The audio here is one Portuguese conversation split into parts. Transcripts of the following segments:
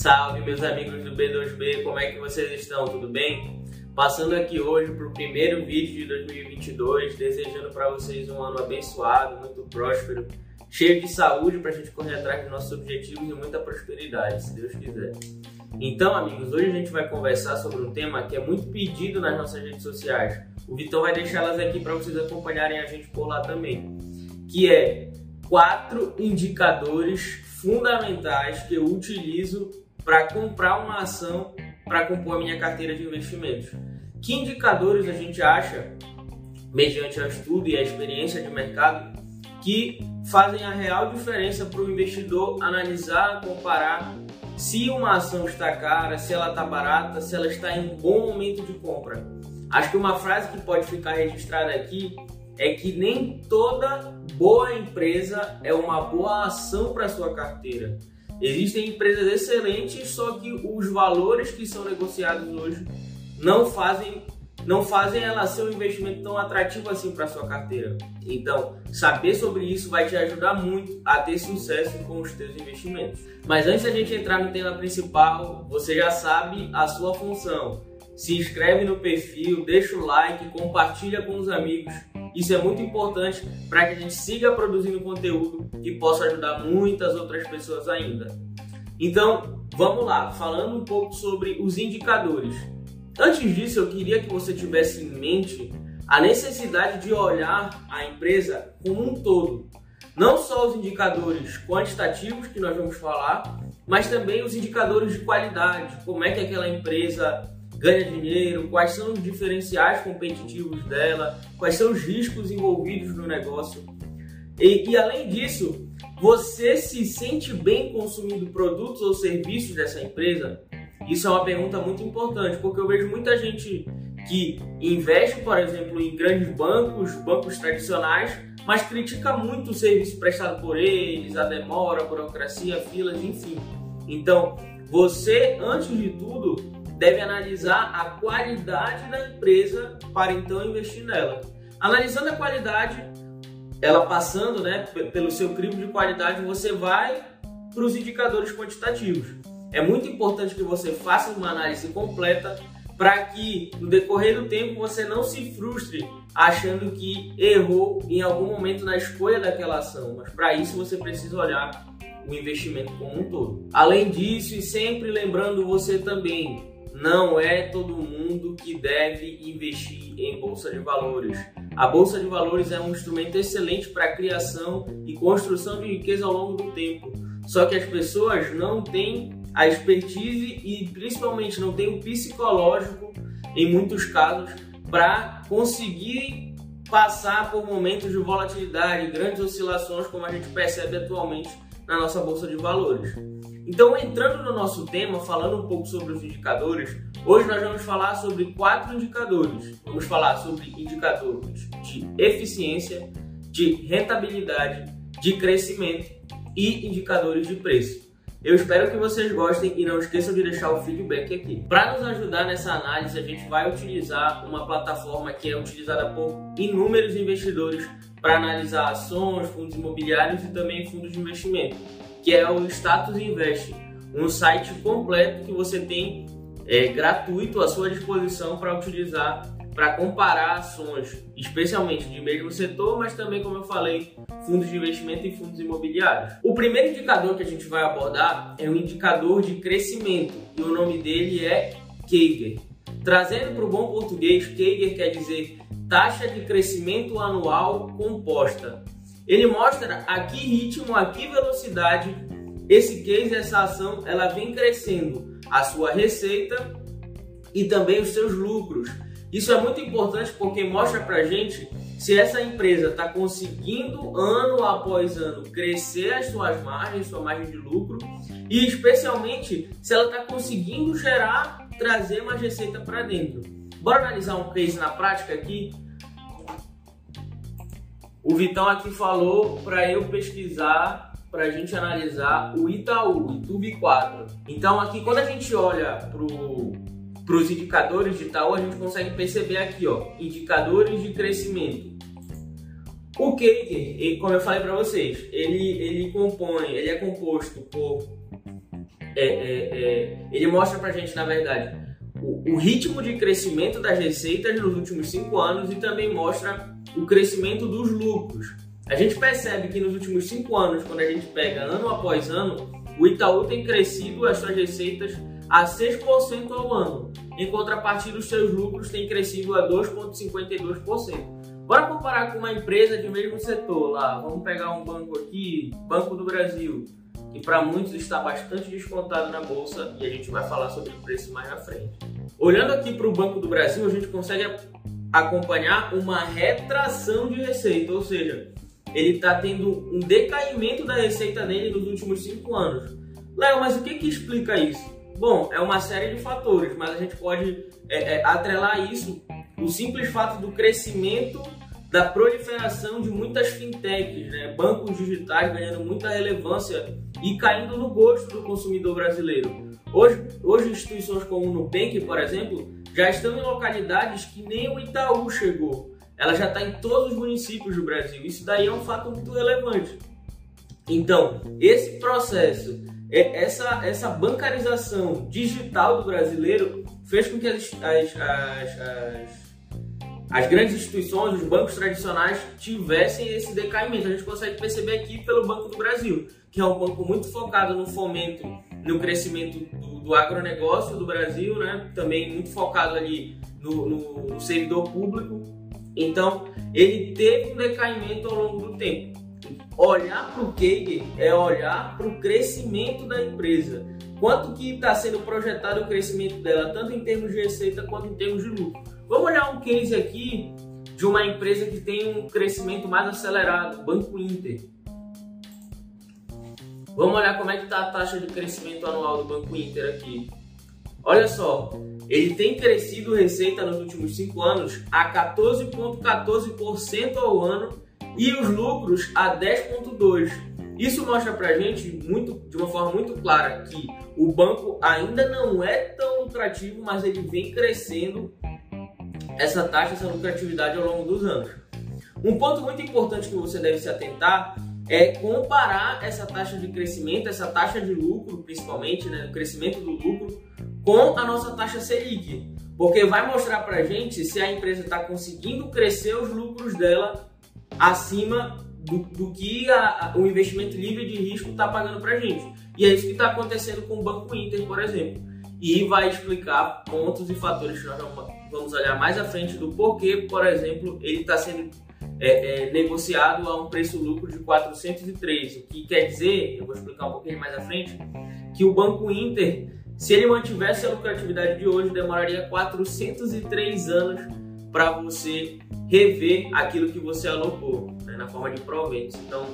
Salve meus amigos do B2B, como é que vocês estão? Tudo bem? Passando aqui hoje para o primeiro vídeo de 2022, desejando para vocês um ano abençoado, muito próspero, cheio de saúde para a gente correr atrás dos nossos objetivos e muita prosperidade, se Deus quiser. Então, amigos, hoje a gente vai conversar sobre um tema que é muito pedido nas nossas redes sociais. O Vitão vai deixar elas aqui para vocês acompanharem a gente por lá também, que é quatro indicadores fundamentais que eu utilizo para comprar uma ação para compor a minha carteira de investimentos. Que indicadores a gente acha, mediante o estudo e a experiência de mercado, que fazem a real diferença para o investidor analisar, comparar se uma ação está cara, se ela está barata, se ela está em um bom momento de compra. Acho que uma frase que pode ficar registrada aqui é que nem toda boa empresa é uma boa ação para sua carteira. Existem empresas excelentes, só que os valores que são negociados hoje não fazem não fazem ela ser um investimento tão atrativo assim para sua carteira. Então, saber sobre isso vai te ajudar muito a ter sucesso com os seus investimentos. Mas antes da gente entrar no tema principal, você já sabe a sua função. Se inscreve no perfil, deixa o like, compartilha com os amigos isso é muito importante para que a gente siga produzindo conteúdo e possa ajudar muitas outras pessoas ainda. Então, vamos lá, falando um pouco sobre os indicadores. Antes disso, eu queria que você tivesse em mente a necessidade de olhar a empresa como um todo. Não só os indicadores quantitativos que nós vamos falar, mas também os indicadores de qualidade, como é que aquela empresa ganha dinheiro, quais são os diferenciais competitivos dela, quais são os riscos envolvidos no negócio. E, e além disso, você se sente bem consumindo produtos ou serviços dessa empresa? Isso é uma pergunta muito importante, porque eu vejo muita gente que investe, por exemplo, em grandes bancos, bancos tradicionais, mas critica muito o serviço prestado por eles, a demora, a burocracia, filas, enfim. Então, você, antes de tudo, deve analisar a qualidade da empresa para então investir nela. Analisando a qualidade, ela passando né, pelo seu crivo de qualidade, você vai para os indicadores quantitativos. É muito importante que você faça uma análise completa para que no decorrer do tempo você não se frustre achando que errou em algum momento na escolha daquela ação. Mas para isso você precisa olhar o investimento como um todo. Além disso, e sempre lembrando você também, não é todo mundo que deve investir em bolsa de valores. A bolsa de valores é um instrumento excelente para a criação e construção de riqueza ao longo do tempo. Só que as pessoas não têm a expertise e principalmente não têm o psicológico em muitos casos para conseguir passar por momentos de volatilidade, grandes oscilações como a gente percebe atualmente na nossa bolsa de valores. Então, entrando no nosso tema, falando um pouco sobre os indicadores, hoje nós vamos falar sobre quatro indicadores. Vamos falar sobre indicadores de eficiência, de rentabilidade, de crescimento e indicadores de preço. Eu espero que vocês gostem e não esqueçam de deixar o feedback aqui. Para nos ajudar nessa análise, a gente vai utilizar uma plataforma que é utilizada por inúmeros investidores para analisar ações, fundos imobiliários e também fundos de investimento que é o Status Invest, um site completo que você tem é, gratuito à sua disposição para utilizar para comparar ações, especialmente de mesmo setor, mas também, como eu falei, fundos de investimento e fundos imobiliários. O primeiro indicador que a gente vai abordar é o indicador de crescimento e o nome dele é Kager. Trazendo para o bom português, Kager quer dizer taxa de crescimento anual composta. Ele mostra a que ritmo, a que velocidade esse case, essa ação, ela vem crescendo a sua receita e também os seus lucros. Isso é muito importante porque mostra pra gente se essa empresa está conseguindo ano após ano crescer as suas margens, sua margem de lucro e especialmente se ela está conseguindo gerar, trazer mais receita para dentro. Bora analisar um case na prática aqui o Vitão aqui falou para eu pesquisar, para a gente analisar o Itaú, YouTube 4. Então aqui quando a gente olha para os indicadores de Itaú, a gente consegue perceber aqui, ó, indicadores de crescimento. O Kaker, como eu falei para vocês, ele, ele compõe, ele é composto por é, é, é, ele mostra pra gente, na verdade, o, o, ritmo de crescimento das receitas nos últimos cinco anos e também mostra o crescimento dos lucros. A gente percebe que nos últimos cinco anos, quando a gente pega ano após ano, o Itaú tem crescido as suas receitas a 6% ao ano. Em contrapartida, os seus lucros têm crescido a 2,52%. Bora comparar com uma empresa de mesmo setor lá. Vamos pegar um banco aqui, Banco do Brasil, que para muitos está bastante descontado na bolsa e a gente vai falar sobre o preço mais na frente. Olhando aqui para o Banco do Brasil, a gente consegue acompanhar uma retração de receita, ou seja, ele está tendo um decaimento da receita dele nos últimos cinco anos. Léo, mas o que, que explica isso? Bom, é uma série de fatores, mas a gente pode é, é, atrelar isso o simples fato do crescimento da proliferação de muitas fintechs, né? bancos digitais ganhando muita relevância e caindo no gosto do consumidor brasileiro. Hoje, hoje instituições como o Nubank, por exemplo, já estão em localidades que nem o Itaú chegou. Ela já está em todos os municípios do Brasil. Isso daí é um fato muito relevante. Então, esse processo é, essa, essa bancarização digital do brasileiro fez com que as, as, as, as, as grandes instituições, os bancos tradicionais, tivessem esse decaimento. A gente consegue perceber aqui pelo Banco do Brasil, que é um banco muito focado no fomento, no crescimento do, do agronegócio do Brasil, né? também muito focado ali no, no, no servidor público. Então, ele teve um decaimento ao longo do tempo. Olhar para o cake é olhar para o crescimento da empresa. Quanto que está sendo projetado o crescimento dela, tanto em termos de receita quanto em termos de lucro. Vamos olhar um case aqui de uma empresa que tem um crescimento mais acelerado, Banco Inter. Vamos olhar como é que está a taxa de crescimento anual do Banco Inter aqui. Olha só, ele tem crescido receita nos últimos 5 anos a 14,14% ao ano e os lucros a 10,2%. Isso mostra para gente muito, de uma forma muito clara que o banco ainda não é tão lucrativo, mas ele vem crescendo essa taxa, essa lucratividade ao longo dos anos. Um ponto muito importante que você deve se atentar é comparar essa taxa de crescimento, essa taxa de lucro, principalmente, né, o crescimento do lucro, com a nossa taxa Selic, porque vai mostrar para gente se a empresa está conseguindo crescer os lucros dela acima do, do que a, a, o investimento livre de risco está pagando para a gente. E é isso que está acontecendo com o Banco Inter, por exemplo. E vai explicar pontos e fatores que nós vamos olhar mais à frente do porquê, por exemplo, ele está sendo é, é, negociado a um preço-lucro de 403. O que quer dizer, eu vou explicar um pouquinho mais à frente, que o Banco Inter, se ele mantivesse a lucratividade de hoje, demoraria 403 anos para você rever aquilo que você alocou né, na forma de proventos. Então,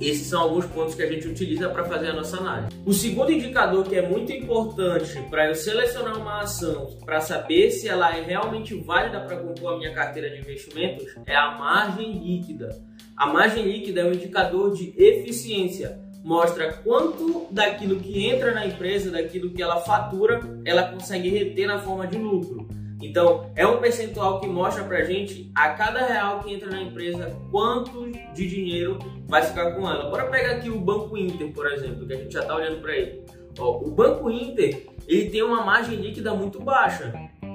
esses são alguns pontos que a gente utiliza para fazer a nossa análise. O segundo indicador que é muito importante para eu selecionar uma ação para saber se ela é realmente válida para compor a minha carteira de investimentos é a margem líquida. A margem líquida é um indicador de eficiência, mostra quanto daquilo que entra na empresa, daquilo que ela fatura, ela consegue reter na forma de lucro. Então, é um percentual que mostra pra gente a cada real que entra na empresa quanto de dinheiro vai ficar com ela. Bora pegar aqui o Banco Inter, por exemplo, que a gente já tá olhando para ele. Ó, o Banco Inter, ele tem uma margem líquida muito baixa.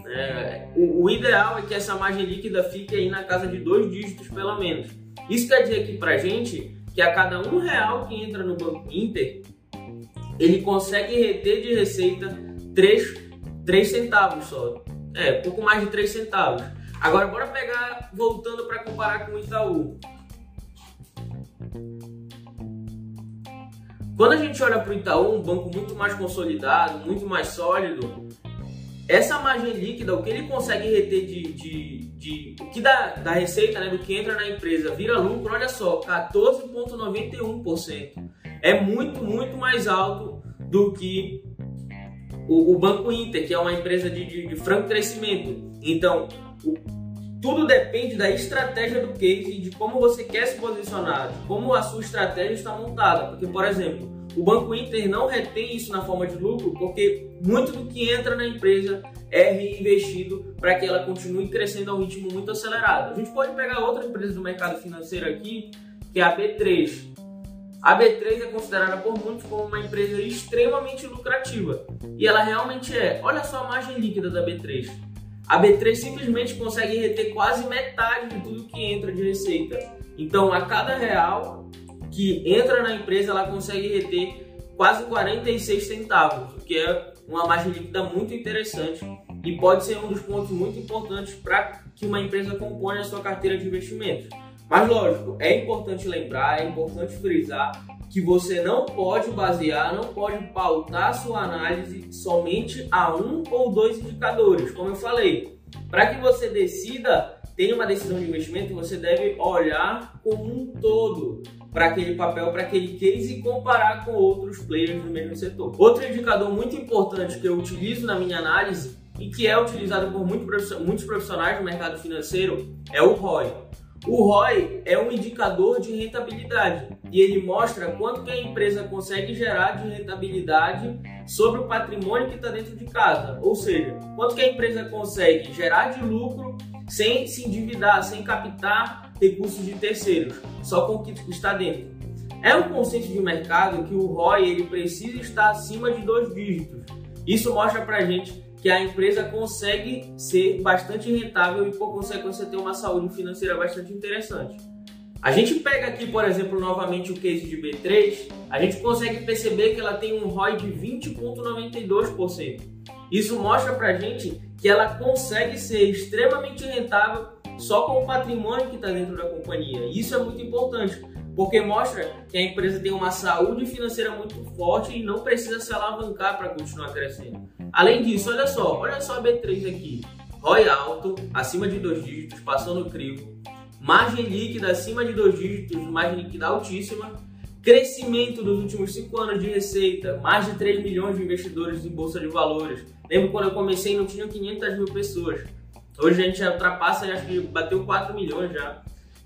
É, o, o, ideal é que essa margem líquida fique aí na casa de dois dígitos pelo menos. Isso quer dizer aqui pra gente que a cada um real que entra no Banco Inter, ele consegue reter de receita 3, 3 centavos só. É, pouco mais de 3 centavos. Agora, bora pegar, voltando para comparar com o Itaú. Quando a gente olha para o Itaú, um banco muito mais consolidado, muito mais sólido, essa margem líquida, o que ele consegue reter de, de, de o que dá da receita, né, do que entra na empresa, vira lucro, olha só, 14,91%. É muito, muito mais alto do que o, o Banco Inter, que é uma empresa de, de, de franco crescimento. Então, o, tudo depende da estratégia do case e de como você quer se posicionar, de como a sua estratégia está montada. Porque, por exemplo, o Banco Inter não retém isso na forma de lucro porque muito do que entra na empresa é reinvestido para que ela continue crescendo a um ritmo muito acelerado. A gente pode pegar outra empresa do mercado financeiro aqui, que é a B3. A B3 é considerada por muitos como uma empresa extremamente lucrativa. E ela realmente é. Olha só a margem líquida da B3. A B3 simplesmente consegue reter quase metade de tudo que entra de receita. Então, a cada real que entra na empresa, ela consegue reter quase 46 centavos, o que é uma margem líquida muito interessante e pode ser um dos pontos muito importantes para que uma empresa componha a sua carteira de investimentos. Mas lógico, é importante lembrar, é importante frisar que você não pode basear, não pode pautar sua análise somente a um ou dois indicadores. Como eu falei, para que você decida, tenha uma decisão de investimento, você deve olhar como um todo para aquele papel, para aquele case e comparar com outros players do mesmo setor. Outro indicador muito importante que eu utilizo na minha análise e que é utilizado por muitos profissionais no mercado financeiro é o ROI. O ROI é um indicador de rentabilidade e ele mostra quanto que a empresa consegue gerar de rentabilidade sobre o patrimônio que está dentro de casa. Ou seja, quanto que a empresa consegue gerar de lucro sem se endividar, sem captar recursos de terceiros, só com o que está dentro. É um conceito de mercado que o ROI ele precisa estar acima de dois dígitos. Isso mostra para gente que a empresa consegue ser bastante rentável e, por consequência, ter uma saúde financeira bastante interessante. A gente pega aqui, por exemplo, novamente o case de B3, a gente consegue perceber que ela tem um ROI de 20,92%. Isso mostra pra gente que ela consegue ser extremamente rentável só com o patrimônio que está dentro da companhia. Isso é muito importante, porque mostra que a empresa tem uma saúde financeira muito forte e não precisa se alavancar para continuar crescendo. Além disso, olha só, olha só a B3 aqui. ROI alto, acima de dois dígitos, passando o crivo. Margem líquida acima de dois dígitos, margem líquida altíssima. Crescimento dos últimos cinco anos de receita, mais de 3 milhões de investidores em bolsa de valores. Lembro quando eu comecei não tinham 500 mil pessoas. Hoje a gente ultrapassa, acho que bateu 4 milhões já.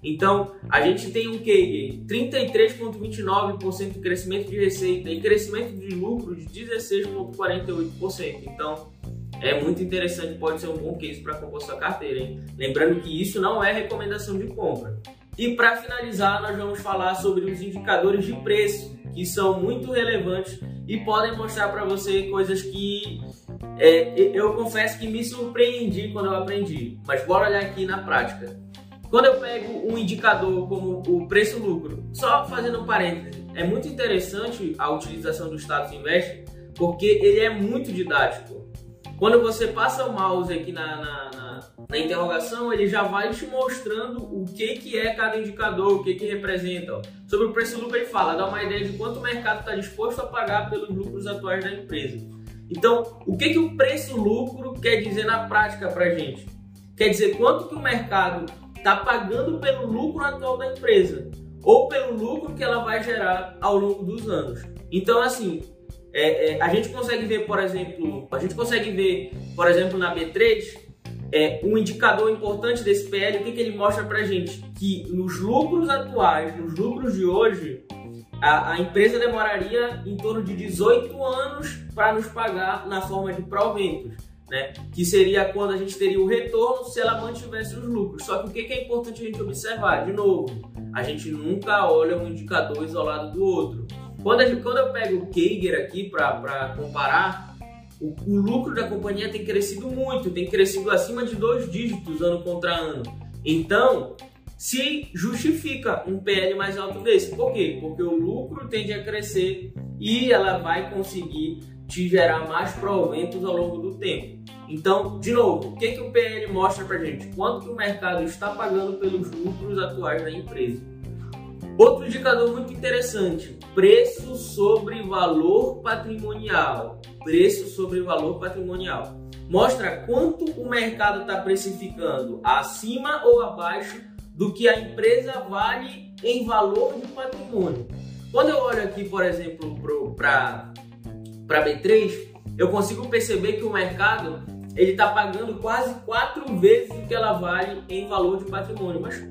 Então, a gente tem um QI 33,29% de crescimento de receita e crescimento de lucro de 16,48%. Então, é muito interessante, pode ser um bom case para compor sua carteira, hein? Lembrando que isso não é recomendação de compra. E para finalizar, nós vamos falar sobre os indicadores de preço, que são muito relevantes e podem mostrar para você coisas que é, eu confesso que me surpreendi quando eu aprendi. Mas bora olhar aqui na prática. Quando eu pego um indicador como o preço-lucro, só fazendo um parênteses, é muito interessante a utilização do status invest porque ele é muito didático. Quando você passa o mouse aqui na, na, na, na interrogação, ele já vai te mostrando o que, que é cada indicador, o que, que representa. Sobre o preço-lucro, ele fala, dá uma ideia de quanto o mercado está disposto a pagar pelos lucros atuais da empresa. Então, o que, que o preço-lucro quer dizer na prática para gente? Quer dizer quanto que o mercado está pagando pelo lucro atual da empresa ou pelo lucro que ela vai gerar ao longo dos anos. Então, assim, é, é, a gente consegue ver, por exemplo, a gente consegue ver, por exemplo, na B3, é, um indicador importante desse PL, o que, que ele mostra para gente? Que nos lucros atuais, nos lucros de hoje, a, a empresa demoraria em torno de 18 anos para nos pagar na forma de proventos né? Que seria quando a gente teria o retorno se ela mantivesse os lucros. Só que o que é importante a gente observar? De novo, a gente nunca olha um indicador isolado do outro. Quando, gente, quando eu pego o Keiger aqui para comparar, o, o, lucro da companhia tem crescido muito, tem crescido acima de dois dígitos ano contra ano. Então, se justifica um PL mais alto desse. Por quê? Porque o lucro tende a crescer e ela vai conseguir te gerar mais proventos ao longo do tempo. Então, de novo, o que, que o PL mostra para gente? Quanto que o mercado está pagando pelos lucros atuais da empresa. Outro indicador muito interessante, preço sobre valor patrimonial. Preço sobre valor patrimonial. Mostra quanto o mercado está precificando acima ou abaixo do que a empresa vale em valor de patrimônio. Quando eu olho aqui, por exemplo, para para B3, eu consigo perceber que o mercado ele está pagando quase quatro vezes o que ela vale em valor de patrimônio. Mas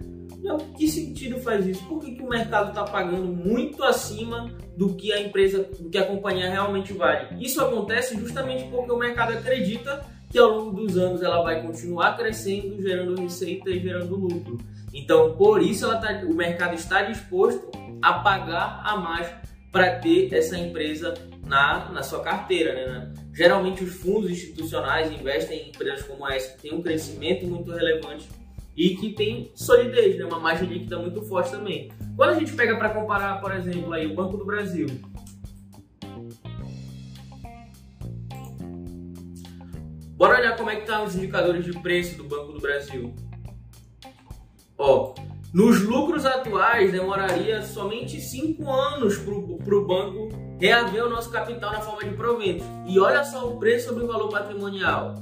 meu, que sentido faz isso? Por que, que o mercado está pagando muito acima do que a empresa, do que a companhia realmente vale? Isso acontece justamente porque o mercado acredita que ao longo dos anos ela vai continuar crescendo, gerando receita e gerando lucro. Então, por isso tá, o mercado está disposto a pagar a mais para ter essa empresa na, na sua carteira. Né? Geralmente, os fundos institucionais investem em empresas como essa que têm um crescimento muito relevante e que tem solidez, né? uma margem líquida muito forte também. Quando a gente pega para comparar, por exemplo, aí, o Banco do Brasil, Bora olhar como é que tá os indicadores de preço do Banco do Brasil. Ó, nos lucros atuais demoraria somente 5 anos para o banco reaver o nosso capital na forma de proventos. E olha só o preço sobre o valor patrimonial.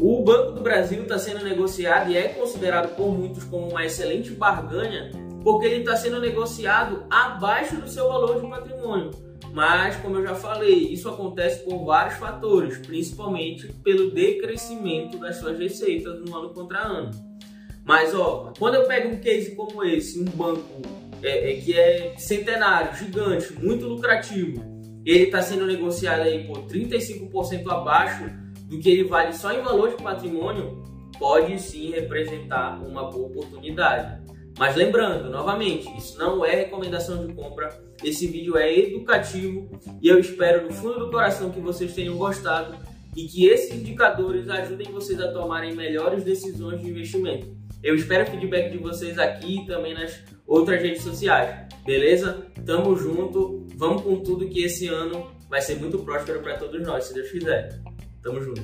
O Banco do Brasil está sendo negociado e é considerado por muitos como uma excelente barganha porque ele está sendo negociado abaixo do seu valor de patrimônio. Mas, como eu já falei, isso acontece por vários fatores, principalmente pelo decrescimento das suas receitas no ano contra ano. Mas, ó, quando eu pego um case como esse, um banco é, é, que é centenário, gigante, muito lucrativo, ele está sendo negociado aí por 35% abaixo do que ele vale só em valor de patrimônio, pode sim representar uma boa oportunidade. Mas lembrando, novamente, isso não é recomendação de compra, esse vídeo é educativo e eu espero do fundo do coração que vocês tenham gostado e que esses indicadores ajudem vocês a tomarem melhores decisões de investimento. Eu espero feedback de vocês aqui e também nas outras redes sociais, beleza? Tamo junto, vamos com tudo que esse ano vai ser muito próspero para todos nós, se Deus quiser. Tamo junto.